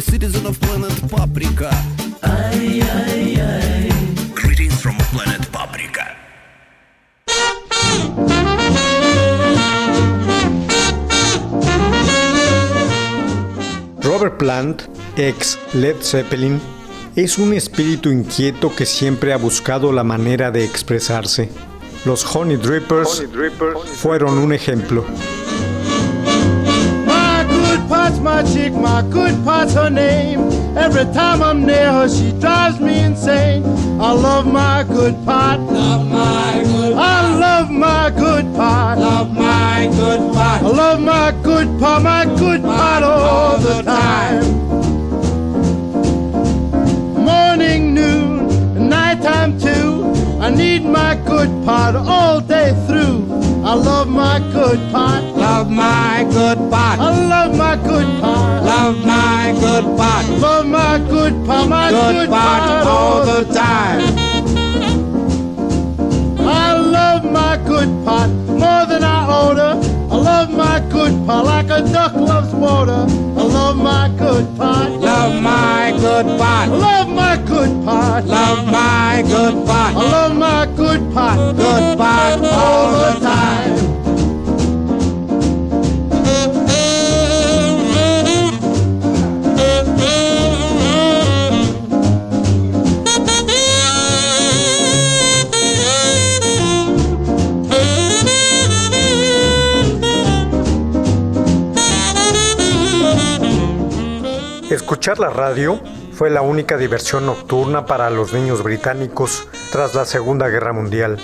A citizen of planet Paprika. ay, ay, ay. Greetings from planet Paprika. Robert Plant, ex Led Zeppelin, es un espíritu inquieto que siempre ha buscado la manera de expresarse. Los Honey Drippers fueron un ejemplo. My my chick, my good pot's her name. Every time I'm near her, she drives me insane. I love my good pot. Love my good I love my good pot. Love my good pot. I love my good pot, my good pot all the time. Morning, noon, nighttime too. I need my good pot all day through. I love my good pot. Love my good pot. I love my good pot. Love my good pot. Love my good pot. My good, pot, all the time. I love my good pot more than I order. I love my good pot like a duck loves water. I love my good pot. Love my good pot. I love my good pot. Love my good pot. I love my good pot. Good pot all the time. La radio fue la única diversión nocturna para los niños británicos tras la Segunda Guerra Mundial.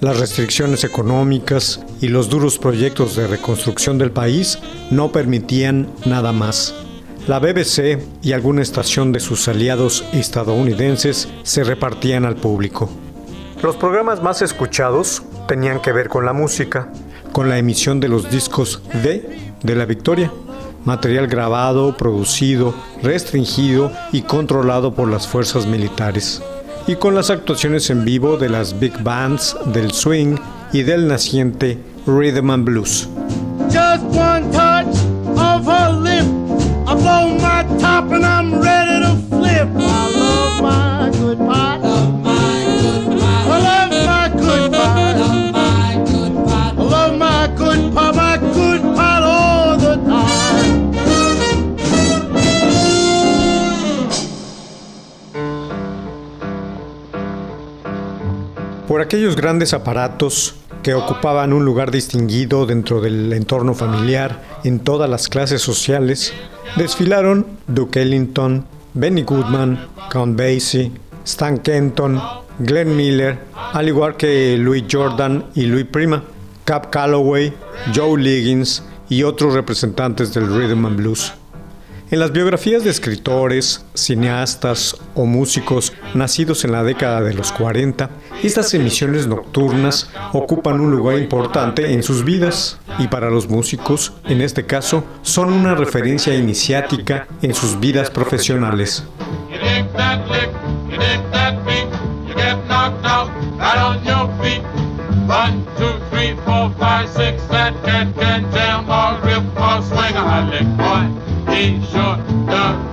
Las restricciones económicas y los duros proyectos de reconstrucción del país no permitían nada más. La BBC y alguna estación de sus aliados estadounidenses se repartían al público. Los programas más escuchados tenían que ver con la música, con la emisión de los discos de de la Victoria, material grabado, producido, restringido y controlado por las fuerzas militares, y con las actuaciones en vivo de las big bands del swing y del naciente rhythm and blues. Just one touch of lip. My top and I'm ready aquellos grandes aparatos que ocupaban un lugar distinguido dentro del entorno familiar en todas las clases sociales, desfilaron Duke Ellington, Benny Goodman, Count Basie, Stan Kenton, Glenn Miller, al igual que Louis Jordan y Louis Prima, Cap Calloway, Joe Liggins y otros representantes del rhythm and blues. En las biografías de escritores, cineastas o músicos nacidos en la década de los 40, estas emisiones nocturnas ocupan un lugar importante en sus vidas y para los músicos, en este caso, son una referencia iniciática en sus vidas profesionales. short. The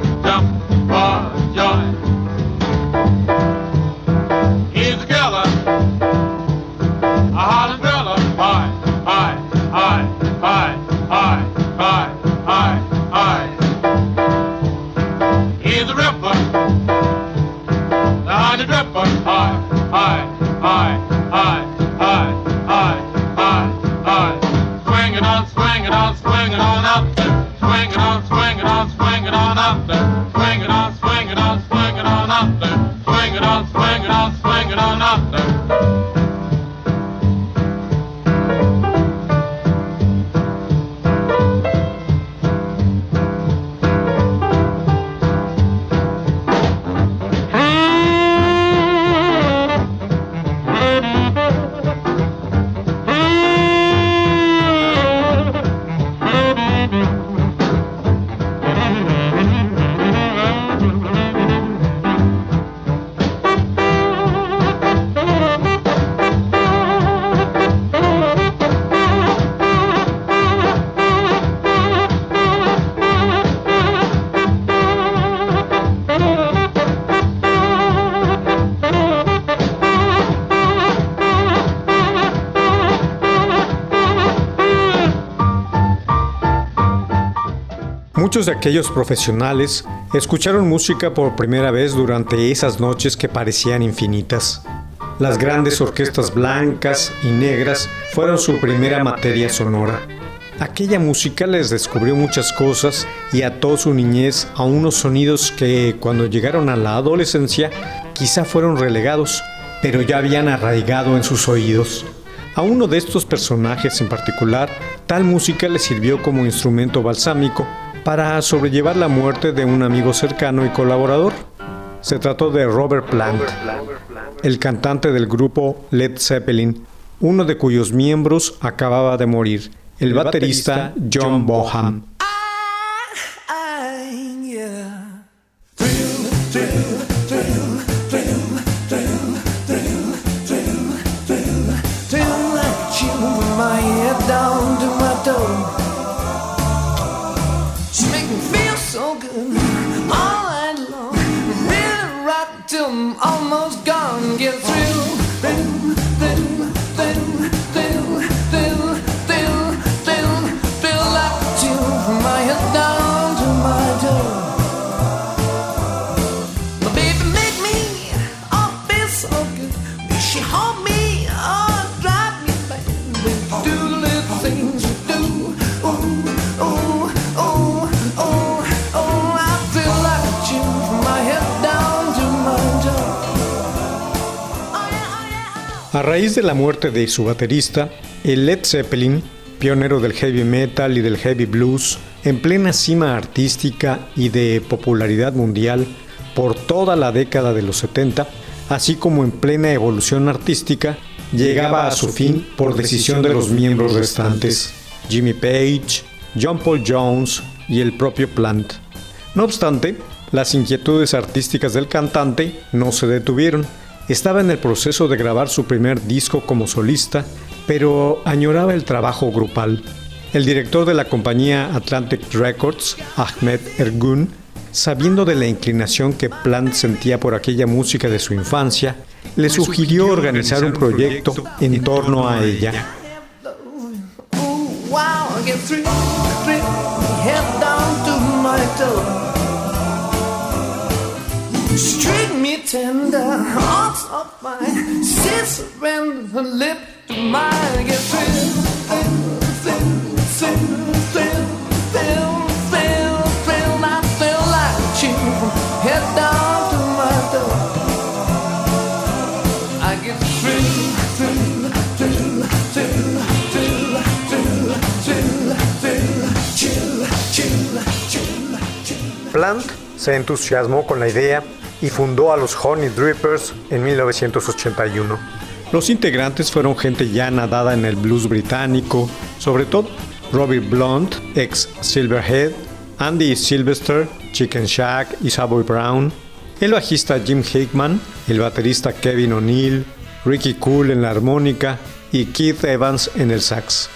on up there. Muchos de aquellos profesionales escucharon música por primera vez durante esas noches que parecían infinitas. Las grandes orquestas blancas y negras fueron su primera materia sonora. Aquella música les descubrió muchas cosas y ató su niñez a unos sonidos que cuando llegaron a la adolescencia quizá fueron relegados, pero ya habían arraigado en sus oídos. A uno de estos personajes en particular, tal música le sirvió como instrumento balsámico para sobrellevar la muerte de un amigo cercano y colaborador. Se trató de Robert Plant, el cantante del grupo Led Zeppelin, uno de cuyos miembros acababa de morir, el baterista John Bonham. So good all night long. Really rock till I'm almost gone. Get A raíz de la muerte de su baterista, el Led Zeppelin, pionero del heavy metal y del heavy blues, en plena cima artística y de popularidad mundial por toda la década de los 70, así como en plena evolución artística, llegaba a su fin por decisión de los miembros restantes, Jimmy Page, John Paul Jones y el propio Plant. No obstante, las inquietudes artísticas del cantante no se detuvieron. Estaba en el proceso de grabar su primer disco como solista, pero añoraba el trabajo grupal. El director de la compañía Atlantic Records, Ahmed Ergun, sabiendo de la inclinación que Plant sentía por aquella música de su infancia, le sugirió organizar un proyecto en torno a ella. Tender, hearts of mine, surrender, her lip to mine. I get through, through, through, through, through, through, through, through. I feel like down to my toe. I get chill, chill, chill. Plant se entusiasmó con la idea y fundó a los Honey Drippers en 1981. Los integrantes fueron gente ya nadada en el blues británico, sobre todo Robbie Blunt, ex Silverhead, Andy Sylvester, Chicken Shack y Savoy Brown, el bajista Jim Hickman, el baterista Kevin O'Neill, Ricky Cool en la armónica y Keith Evans en el sax.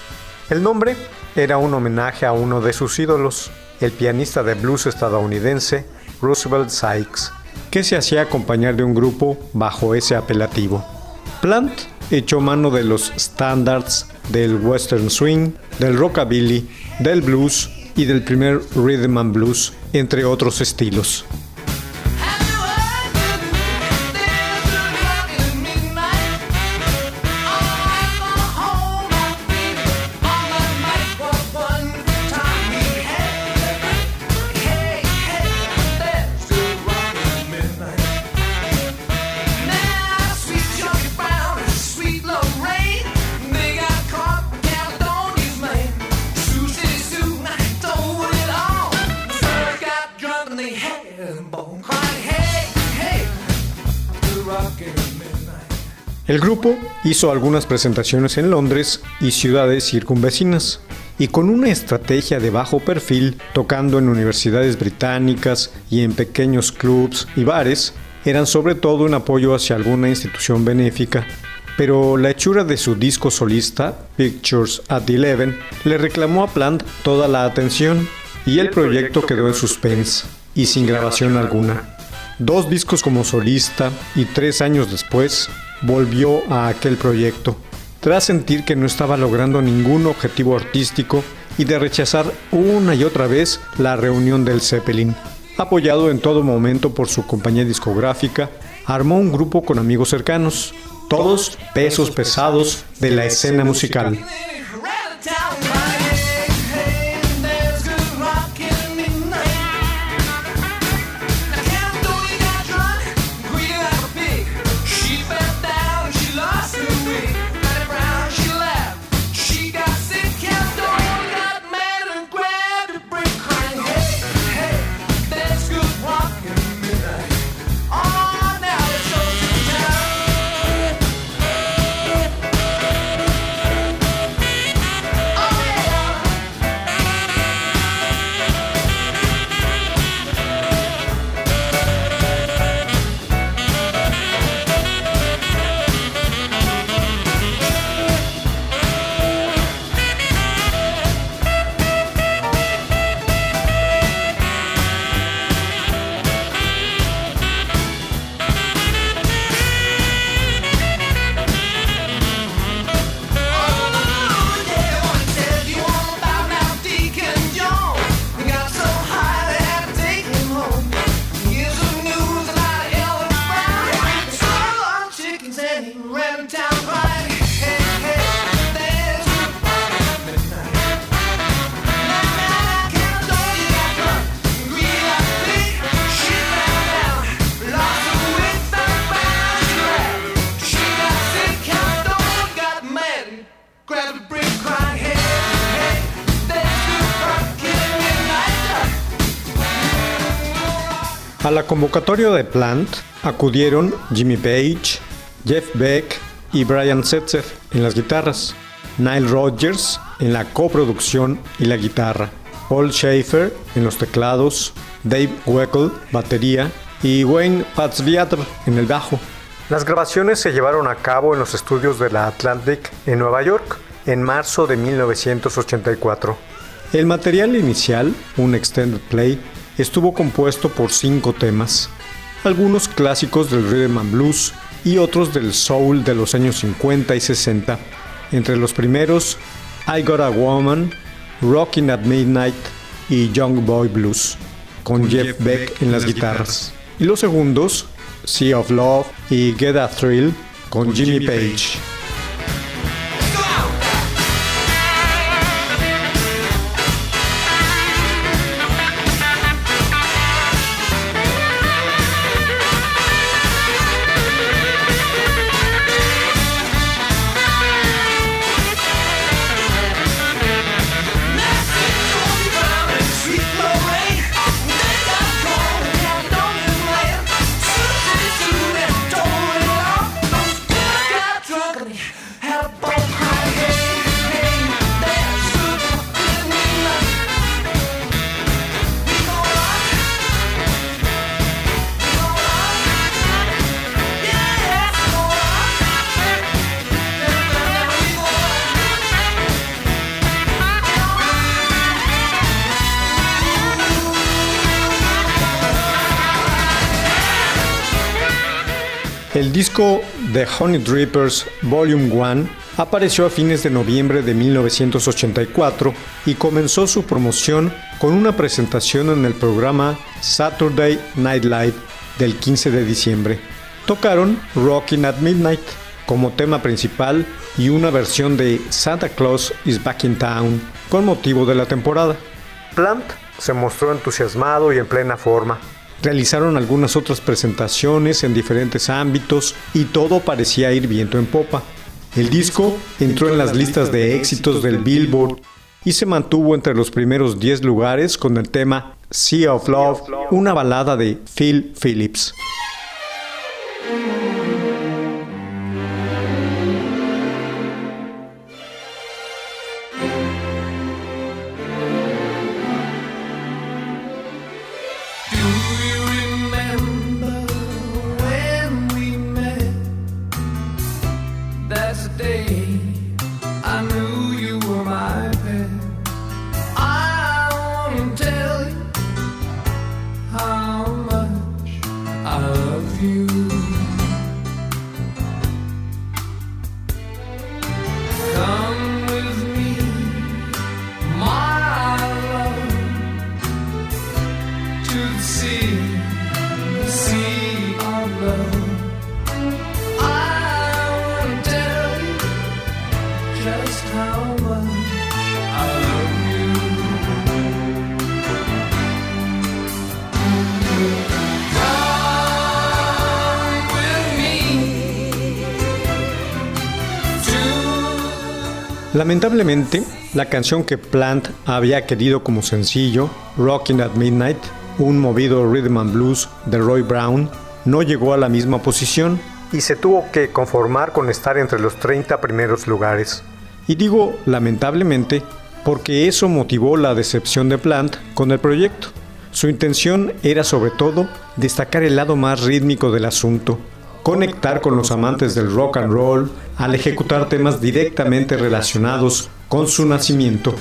El nombre era un homenaje a uno de sus ídolos, el pianista de blues estadounidense Roosevelt Sykes, que se hacía acompañar de un grupo bajo ese apelativo. Plant echó mano de los standards del western swing, del rockabilly, del blues y del primer rhythm and blues, entre otros estilos. Hizo algunas presentaciones en Londres y ciudades circunvecinas, y con una estrategia de bajo perfil, tocando en universidades británicas y en pequeños clubs y bares, eran sobre todo un apoyo hacia alguna institución benéfica. Pero la hechura de su disco solista, Pictures at Eleven, le reclamó a Plant toda la atención y el proyecto quedó en suspense y sin grabación alguna. Dos discos como solista y tres años después volvió a aquel proyecto, tras sentir que no estaba logrando ningún objetivo artístico y de rechazar una y otra vez la reunión del Zeppelin. Apoyado en todo momento por su compañía discográfica, armó un grupo con amigos cercanos, todos pesos pesados de la escena musical. A la convocatoria de Plant acudieron Jimmy Page, Jeff Beck y Brian Setzer en las guitarras, Nile Rodgers en la coproducción y la guitarra, Paul Schaefer en los teclados, Dave Weckl, batería y Wayne Patzviatr en el bajo. Las grabaciones se llevaron a cabo en los estudios de la Atlantic en Nueva York en marzo de 1984. El material inicial, un extended play, estuvo compuesto por cinco temas, algunos clásicos del rhythm and blues y otros del soul de los años 50 y 60. Entre los primeros, I Got a Woman, Rockin' at Midnight y Young Boy Blues, con, Jeff, Beck, en las guitarras. Y los segundos, Sea of Love y Get a Thrill, con, Jimmy, Page. El disco The Honey Drippers Volume 1 apareció a fines de noviembre de 1984 y comenzó su promoción con una presentación en el programa Saturday Night Live del 15 de diciembre. Tocaron Rockin' at Midnight como tema principal y una versión de Santa Claus is Back in Town con motivo de la temporada. Plant se mostró entusiasmado y en plena forma. Realizaron algunas otras presentaciones en diferentes ámbitos y todo parecía ir viento en popa. El disco entró en las listas de éxitos del Billboard y se mantuvo entre los primeros 10 lugares con el tema Sea of Love, una balada de Phil Phillips. Lamentablemente, la canción que Plant había querido como sencillo, Rockin' at Midnight, un movido rhythm and blues de Roy Brown, no llegó a la misma posición y se tuvo que conformar con estar entre los 30 primeros lugares. Y digo lamentablemente porque eso motivó la decepción de Plant con el proyecto. Su intención era sobre todo destacar el lado más rítmico del asunto, conectar con los amantes del rock and roll al ejecutar temas directamente relacionados con su nacimiento.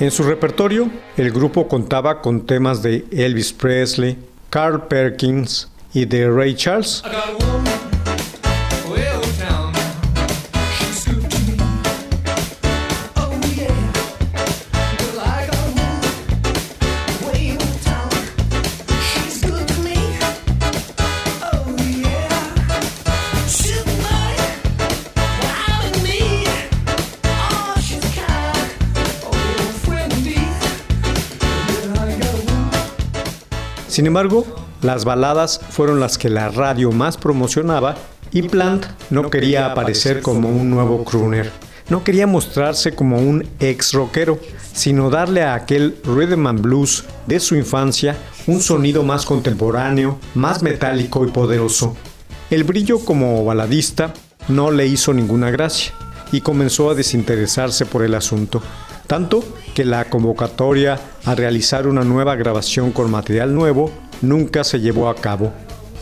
En su repertorio, el grupo contaba con temas de Elvis Presley, Carl Perkins y de Ray Charles, Sin embargo, las baladas fueron las que la radio más promocionaba y Plant no quería aparecer como un nuevo crooner. No quería mostrarse como un ex rockero, sino darle a aquel rhythm and blues de su infancia un sonido más contemporáneo, más metálico y poderoso. El brillo como baladista no le hizo ninguna gracia y comenzó a desinteresarse por el asunto, tanto que la convocatoria a realizar una nueva grabación con material nuevo nunca se llevó a cabo.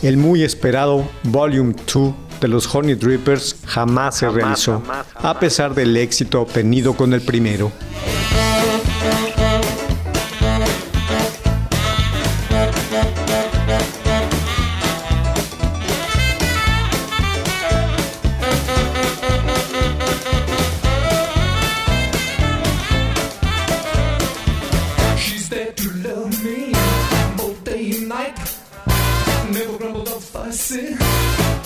El muy esperado Volume 2 de los Honey Drippers jamás se realizó, a pesar del éxito obtenido con el primero.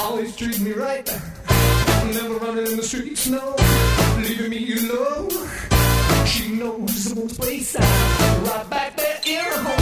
Always treat me right. Never running in the streets, no, leaving me alone. She knows the place right back there in her home.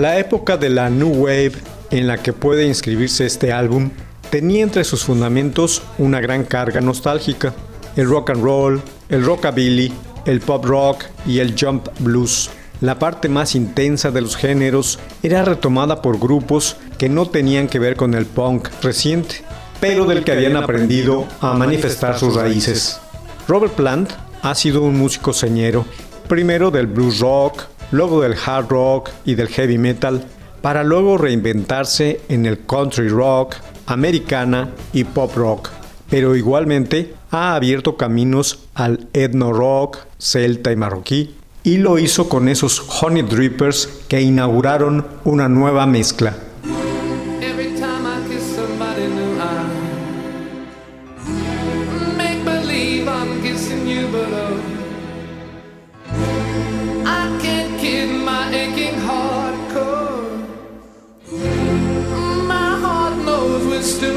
La época de la New Wave en la que puede inscribirse este álbum tenía entre sus fundamentos una gran carga nostálgica. el rock and roll, el rockabilly, el pop rock y el jump blues. La parte más intensa de los géneros era retomada por grupos que no tenían que ver con el punk reciente, pero del que habían aprendido a manifestar sus raíces. Robert Plant ha sido un músico señero, primero del blues rock, luego del hard rock y del heavy metal, para luego reinventarse en el country rock, americana y pop rock. Pero igualmente ha abierto caminos al etno rock, celta y marroquí, y lo hizo con esos Honey Drippers que inauguraron una nueva mezcla.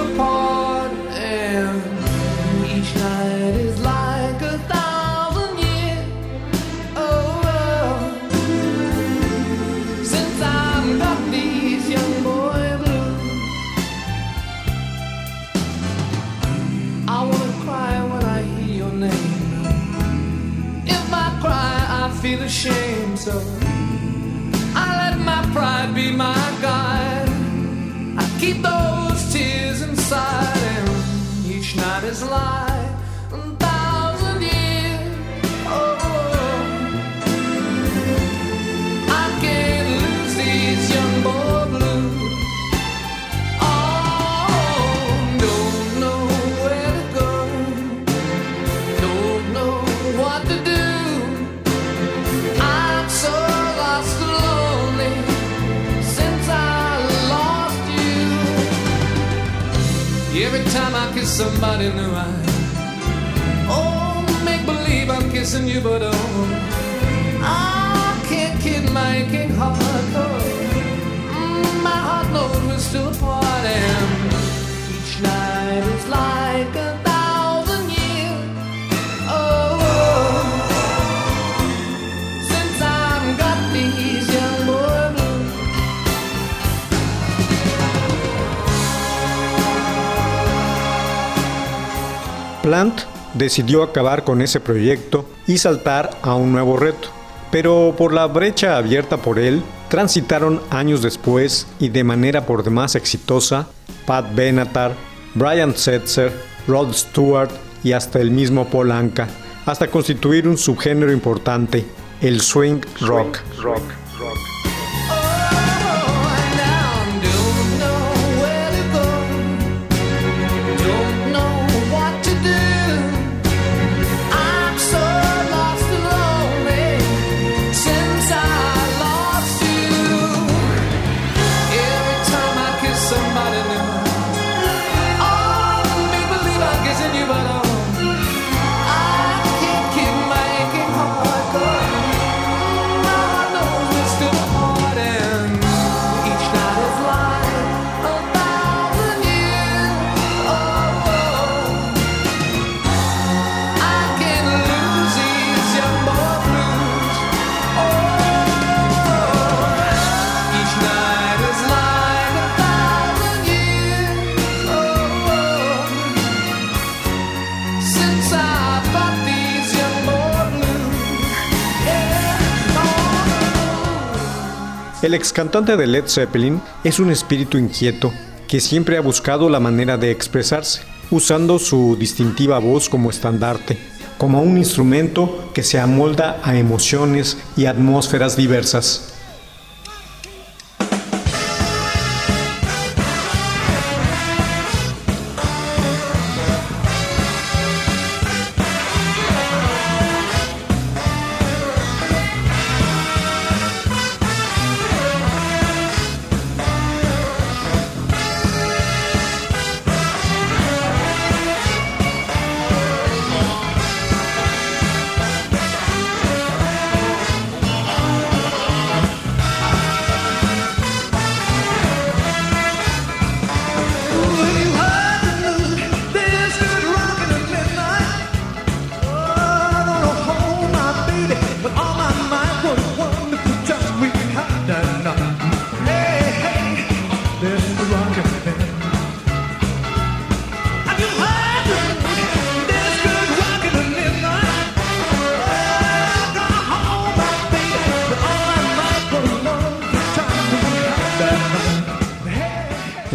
Apart, and each night is like a thousand years. Oh, since I've got these young boy blues. I wanna cry when I hear your name. If I cry, I feel ashamed, so I let my pride be my guide. I keep those tears each night is like time I kiss somebody new, I oh make believe I'm kissing you, but oh. I can't kid my aching heart. Oh, my heart knows we're still apart, and each night is like a Plant decidió acabar con ese proyecto y saltar a un nuevo reto. Pero por la brecha abierta por él, transitaron años después y de manera por demás exitosa Pat Benatar, Brian Setzer, Rod Stewart y hasta el mismo Paul Anka, hasta constituir un subgénero importante, el swing rock. Oh, now El ex cantante de Led Zeppelin es un espíritu inquieto que siempre ha buscado la manera de expresarse, usando su distintiva voz como estandarte, como un instrumento que se amolda a emociones y atmósferas diversas.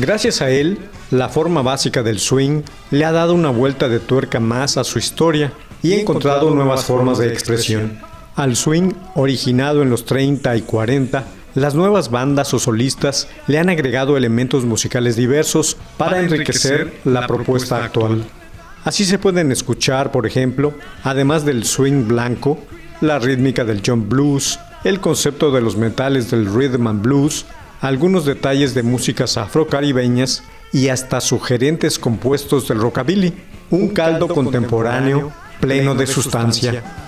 Gracias a él, la forma básica del swing le ha dado una vuelta de tuerca más a su historia y ha encontrado nuevas formas de expresión. Al swing, originado en los 30 y 40, las nuevas bandas o solistas le han agregado elementos musicales diversos para enriquecer la propuesta actual. Así se pueden escuchar, por ejemplo, además del swing blanco, la rítmica del jump blues, el concepto de los metales del rhythm and blues, algunos detalles de músicas afrocaribeñas y hasta sugerentes compuestos del rockabilly, un caldo contemporáneo pleno de sustancia.